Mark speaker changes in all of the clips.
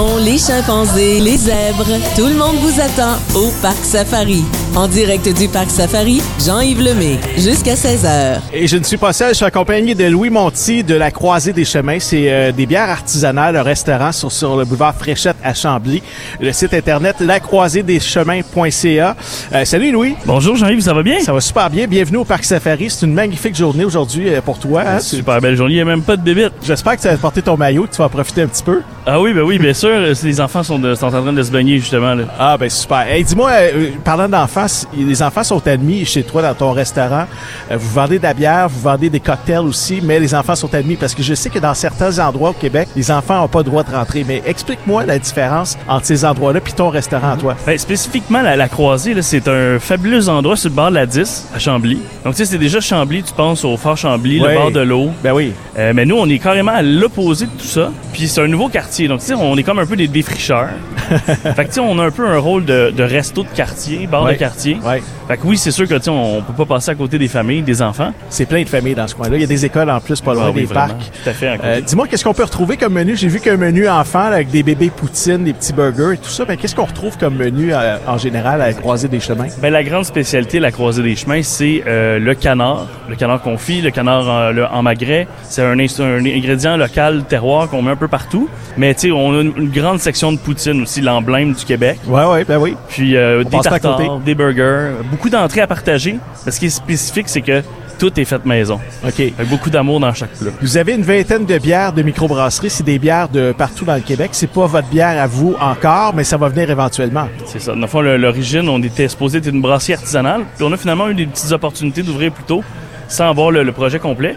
Speaker 1: les chimpanzés, les zèbres, tout le monde vous attend au Parc Safari. En direct du Parc Safari, Jean-Yves Lemay, jusqu'à 16h.
Speaker 2: Et je ne suis pas seul, je suis accompagné de Louis Monti de la Croisée des Chemins. C'est euh, des bières artisanales, un restaurant sur, sur le boulevard Fréchette à Chambly. Le site internet lacroiséedeschemins.ca. Euh, salut Louis.
Speaker 3: Bonjour Jean-Yves, ça va bien?
Speaker 2: Ça va super bien. Bienvenue au Parc Safari. C'est une magnifique journée aujourd'hui euh, pour toi. hein?
Speaker 3: Super belle journée, il n'y a même pas de bébite.
Speaker 2: J'espère que tu vas porter ton maillot, que tu vas en profiter un petit peu.
Speaker 3: Ah oui, ben oui, bien sûr, les enfants sont, de- sont en train de se baigner justement. Là.
Speaker 2: Ah ben super. Hey, dis-moi, euh, parlant d'enfants, les enfants sont admis chez toi dans ton restaurant. Euh, vous vendez de la bière, vous vendez des cocktails aussi, mais les enfants sont admis parce que je sais que dans certains endroits au Québec, les enfants n'ont pas le droit de rentrer. Mais explique-moi la différence entre ces endroits-là puis ton restaurant toi.
Speaker 3: Ben, spécifiquement, la, la Croisée, c'est un fabuleux endroit sur le bord de la 10, à Chambly. Donc, tu sais, c'est déjà Chambly, tu penses au Fort Chambly, le bord de l'eau.
Speaker 2: Ben oui.
Speaker 3: Euh, mais nous, on est carrément à l'opposé de tout ça. Puis c'est un nouveau quartier. Donc, tu sais, on est comme un peu des défricheurs. fait que, tu sais, on a un peu un rôle de, de resto de quartier,
Speaker 2: Ouais.
Speaker 3: de quartier.
Speaker 2: Ouais.
Speaker 3: Fait que oui, c'est sûr que, on peut pas passer à côté des familles, des enfants.
Speaker 2: C'est plein de familles dans ce coin-là. Il y a des écoles en plus, pas loin
Speaker 3: Ah oui,
Speaker 2: des
Speaker 3: vraiment.
Speaker 2: parcs.
Speaker 3: Tout à fait. à.
Speaker 2: Euh, Dis-moi, qu'est-ce qu'on peut retrouver comme menu? J'ai vu qu'un menu enfant là, avec des bébés poutines, des petits burgers et tout ça. Mais qu'est-ce qu'on retrouve comme menu euh, en général à la croisée des chemins?
Speaker 3: Ben, la grande spécialité de la croisée des chemins, c'est euh, le canard, le canard confit, le canard en, le- en magret. C'est un, ingrédient local terroir qu'on met un peu partout. Mais tu sais, on a une, une grande section de poutine aussi, l'emblème du Québec.
Speaker 2: Ouais, ouais, ben oui.
Speaker 3: Puis des
Speaker 2: à
Speaker 3: tartares, des burgers, beaucoup d'entrées à partager. Ce qui est spécifique, c'est que tout est fait maison.
Speaker 2: OK.
Speaker 3: Avec beaucoup d'amour dans chaque plat.
Speaker 2: Vous avez une vingtaine de bières de microbrasserie. C'est des bières de partout dans le Québec. C'est pas votre bière à vous encore, mais ça va venir éventuellement.
Speaker 3: C'est ça. Dans le fond, l'origine, on était supposé être une brasserie artisanale. Puis on a finalement eu des petites opportunités d'ouvrir plus tôt, sans avoir le, le projet complet.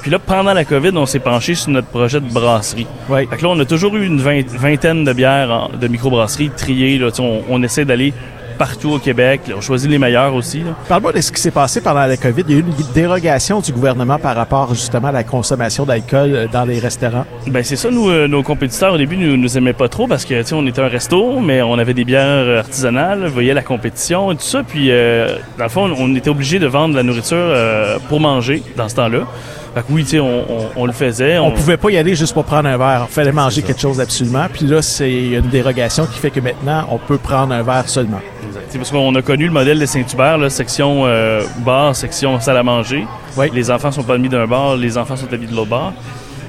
Speaker 3: Puis là, pendant la COVID, on s'est penché sur notre projet de brasserie.
Speaker 2: Oui.
Speaker 3: Fait que là, on a toujours eu une vingt- vingtaine de bières en- de microbrasserie triées. Là, on essaie d'aller partout au Québec. On choisit les meilleurs aussi.
Speaker 2: Parle-moi de ce qui s'est passé pendant la COVID. Il y a eu une dérogation du gouvernement par rapport justement à la consommation d'alcool euh, dans les restaurants.
Speaker 3: Ben c'est ça, nous, euh, nos compétiteurs au début nous, nous aimaient pas trop parce que on était un resto, mais on avait des bières euh, artisanales, voyez la compétition et tout ça, puis euh, dans le fond, on était obligé de vendre de la nourriture euh, pour manger dans ce temps-là. Fait que oui, tu sais, on, on- on le faisait.
Speaker 2: On pouvait pas y aller juste pour prendre un verre. Il fallait manger quelque chose absolument. Puis là, c'est une dérogation qui fait que maintenant, on peut prendre un verre seulement.
Speaker 3: Sais, Parce qu'on a connu le modèle de Saint-Hubert, section euh, bar, section salle à manger.
Speaker 2: Oui.
Speaker 3: Les enfants sont pas admis d'un bar, les enfants sont admis de l'autre bar.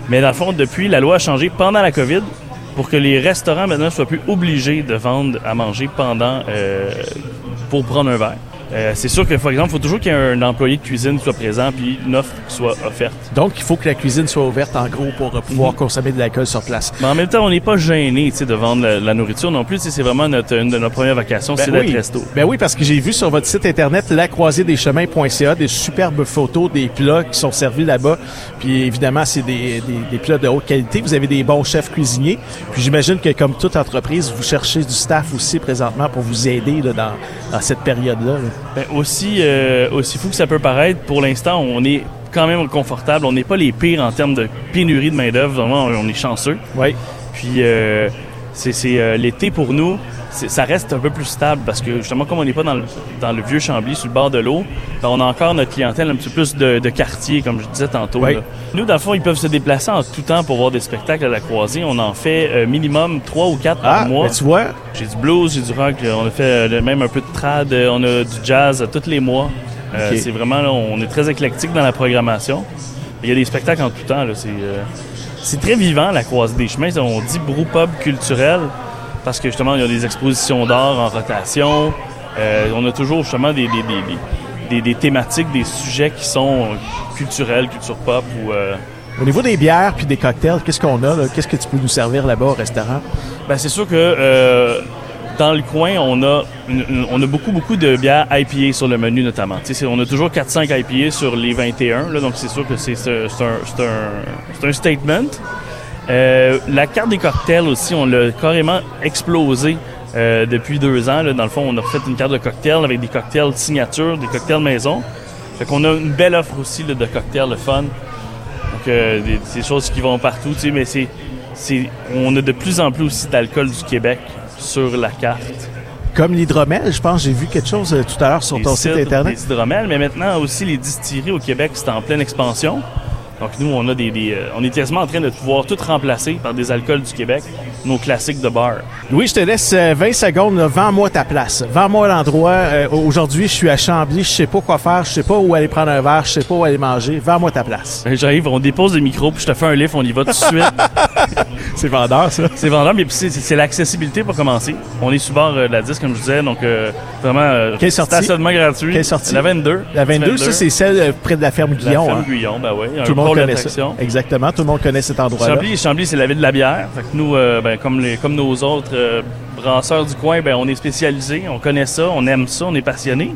Speaker 3: Mais dans le fond, depuis, la loi a changé pendant la COVID pour que les restaurants maintenant soient plus obligés de vendre à manger pendant euh, pour prendre un verre. Euh, c'est sûr que, par exemple, il faut toujours qu'il y ait un employé de cuisine qui soit présent puis une offre qui soit offerte.
Speaker 2: Donc, il faut que la cuisine soit ouverte en gros pour pouvoir consommer de l'alcool sur place.
Speaker 3: Mais en même temps, on n'est pas gêné tu sais, de vendre la, la nourriture non plus. C'est vraiment notre, une de nos premières vacations, c'est d'être
Speaker 2: oui.
Speaker 3: resto.
Speaker 2: Ben oui, parce que j'ai vu sur votre site internet lacroiséedeschemins.ca des superbes photos des plats qui sont servis là-bas. Puis évidemment, c'est des, des, des plats de haute qualité. Vous avez des bons chefs cuisiniers. Puis j'imagine que comme toute entreprise, vous cherchez du staff aussi présentement pour vous aider là, dans, dans cette période-là. là.
Speaker 3: Ben, aussi, euh, aussi fou que ça peut paraître, pour l'instant, on est quand même confortable. On n'est pas les pires en termes de pénurie de main-d'œuvre. Vraiment, on est chanceux.
Speaker 2: Oui.
Speaker 3: Puis, euh, c'est euh, l'été pour nous, ça reste un peu plus stable parce que justement, comme on n'est pas dans le, dans le vieux Chambly, sur le bord de l'eau, ben, on a encore notre clientèle un petit peu plus de, de quartier, comme je disais tantôt.
Speaker 2: Oui.
Speaker 3: Nous, dans le fond, ils peuvent se déplacer en tout temps pour voir des spectacles à la croisée. On en fait euh, minimum trois ou quatre
Speaker 2: Ah,
Speaker 3: par mois.
Speaker 2: ben tu vois,
Speaker 3: J'ai du blues, j'ai du rock, on a fait euh, même un peu de trad, euh, on a du jazz euh, tous les mois. Euh. C'est vraiment, là, on est très éclectique dans la programmation. Il y a des spectacles en tout temps. là, C'est euh, c'est très vivant, la croisée des chemins. On dit brewpub culturel parce que justement, il y a des expositions d'art en rotation. Euh, on a toujours justement des, des, des, des- des- des thématiques, des sujets qui sont culturels, culture pop ou... euh,
Speaker 2: au niveau des bières puis des cocktails, qu'est-ce qu'on a? là? Qu'est-ce que tu peux nous servir là-bas au restaurant?
Speaker 3: Ben, c'est sûr que dans le coin, on a, beaucoup, beaucoup de bières IPA sur le menu notamment. On a toujours 4-5 IPA sur les 21, là, donc c'est sûr que c'est un, statement. Euh, la carte des cocktails aussi, on l'a carrément explosé euh, depuis deux ans. Dans le fond, on a fait une carte de cocktails avec des cocktails signature, des cocktails maison. Fait qu'on a une belle offre aussi de cocktails, le fun. Donc, euh, des, choses qui vont partout, mais on a de plus en plus aussi d'alcool du Québec sur la carte.
Speaker 2: Comme l'hydromel, je pense, j'ai vu quelque chose euh, tout à l'heure sur ton site internet.
Speaker 3: Des hydromels, mais maintenant aussi les distilleries au Québec, c'est en pleine expansion. Donc nous, on a des, des, euh, on est quasiment en train de pouvoir tout remplacer par des alcools du Québec, nos classiques de bar.
Speaker 2: Louis, je te laisse euh, 20 secondes. là. Vends-moi ta place. Vends-moi l'endroit. Euh, Aujourd'hui, je suis à Chambly. Je sais pas quoi faire. Je sais pas où aller prendre un verre. Je sais pas où aller manger. Vends-moi ta place.
Speaker 3: Ben, J'arrive, on dépose le micro, puis je te fais un lift, on y va tout de suite.
Speaker 2: C'est vendeur, ça.
Speaker 3: c'est vendeur, mais c'est c'est l'accessibilité pour commencer. On est sur bord euh, de la 10, comme je disais, donc euh, vraiment euh,
Speaker 2: Quelle sortie?
Speaker 3: stationnement gratuit.
Speaker 2: Quelle sortie?
Speaker 3: La 22.
Speaker 2: La 22, ça, c'est celle euh, près de la ferme
Speaker 3: la
Speaker 2: Guillon.
Speaker 3: ferme
Speaker 2: hein?
Speaker 3: Guyon, ben oui.
Speaker 2: Tout le monde
Speaker 3: pôle
Speaker 2: connaît ça. Exactement. Tout le monde connaît cet endroit-là.
Speaker 3: Chambly, Chambly c'est la ville de la bière. Fait que nous, euh, ben, comme, les, comme nos autres euh, brasseurs du coin, ben, on est spécialisés, on connaît ça, on aime ça, on est passionnés.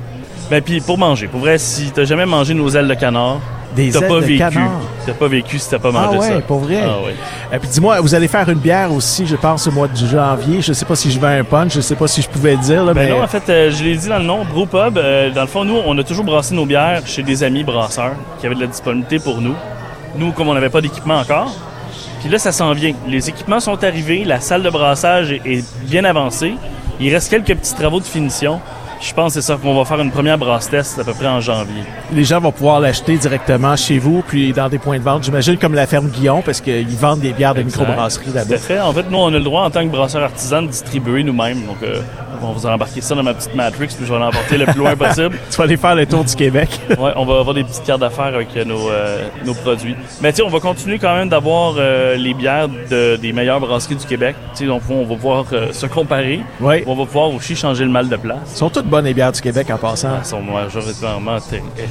Speaker 3: Ben, puis pour manger, pour vrai, si t'as jamais mangé nos ailes de canard,
Speaker 2: Des
Speaker 3: t'as
Speaker 2: ailes
Speaker 3: pas
Speaker 2: de
Speaker 3: vécu.
Speaker 2: canard.
Speaker 3: T'as pas vécu si t'as pas
Speaker 2: Ah
Speaker 3: mangé
Speaker 2: ouais,
Speaker 3: ça.
Speaker 2: pour vrai.
Speaker 3: Ah ouais.
Speaker 2: Et puis dis-moi, vous allez faire une bière aussi, je pense, au mois de janvier. Je sais pas si je vais un punch. Je sais pas si je pouvais le dire. Là,
Speaker 3: Ben
Speaker 2: mais...
Speaker 3: non, en fait, euh, je l'ai dit dans le nom, Brewpub. euh, dans le fond, nous, on a toujours brassé nos bières chez des amis brasseurs qui avaient de la disponibilité pour nous. Nous, comme on n'avait pas d'équipement encore. Puis là, ça s'en vient. Les équipements sont arrivés, la salle de brassage est, est bien avancée. Il reste quelques petits travaux de finition. Je pense que c'est ça qu'on va faire une première brasse test à peu près en janvier.
Speaker 2: les gens vont pouvoir l'acheter directement chez vous, puis dans des points de vente. J'imagine comme la ferme Guillon, parce qu'ils vendent des bières de microbrasserie là-bas.
Speaker 3: En fait, nous, on a le droit en tant que brasseur artisan de distribuer nous-mêmes. Donc, euh, on va embarquer ça dans ma petite Matrix, puis je vais l'emporter le plus loin possible.
Speaker 2: Tu vas aller faire le tour du Québec.
Speaker 3: Ouais, on va avoir des petites cartes d'affaires avec euh, nos, euh, nos produits. Mais tu sais, on va continuer quand même d'avoir euh, les bières de- des meilleures brasseries du Québec. Tu sais, donc on va pouvoir euh, se comparer.
Speaker 2: Oui.
Speaker 3: On va pouvoir aussi changer le mal de place.
Speaker 2: sont toutes bonnes les bières du Québec en passant.
Speaker 3: Elles sont majoritairement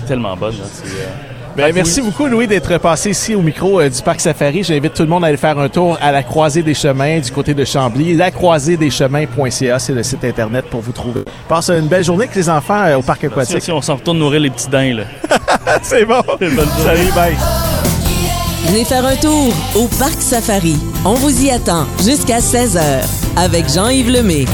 Speaker 3: tellement bonnes. Là,
Speaker 2: Ben, merci beaucoup, Louis, d'être passé ici au micro euh, du Parc Safari. J'invite tout le monde à aller faire un tour à la Croisée des Chemins du côté de Chambly. Lacroiséedeschemins.ca, c'est le site Internet pour vous trouver. Passe une belle journée avec les enfants euh, au Parc aquatique.
Speaker 3: si on s'en retourne nourrir les petits daims. Là.
Speaker 2: c'est bon. Salut, bye.
Speaker 1: Venez faire un tour au Parc Safari. On vous y attend jusqu'à 16h avec Jean-Yves Lemay.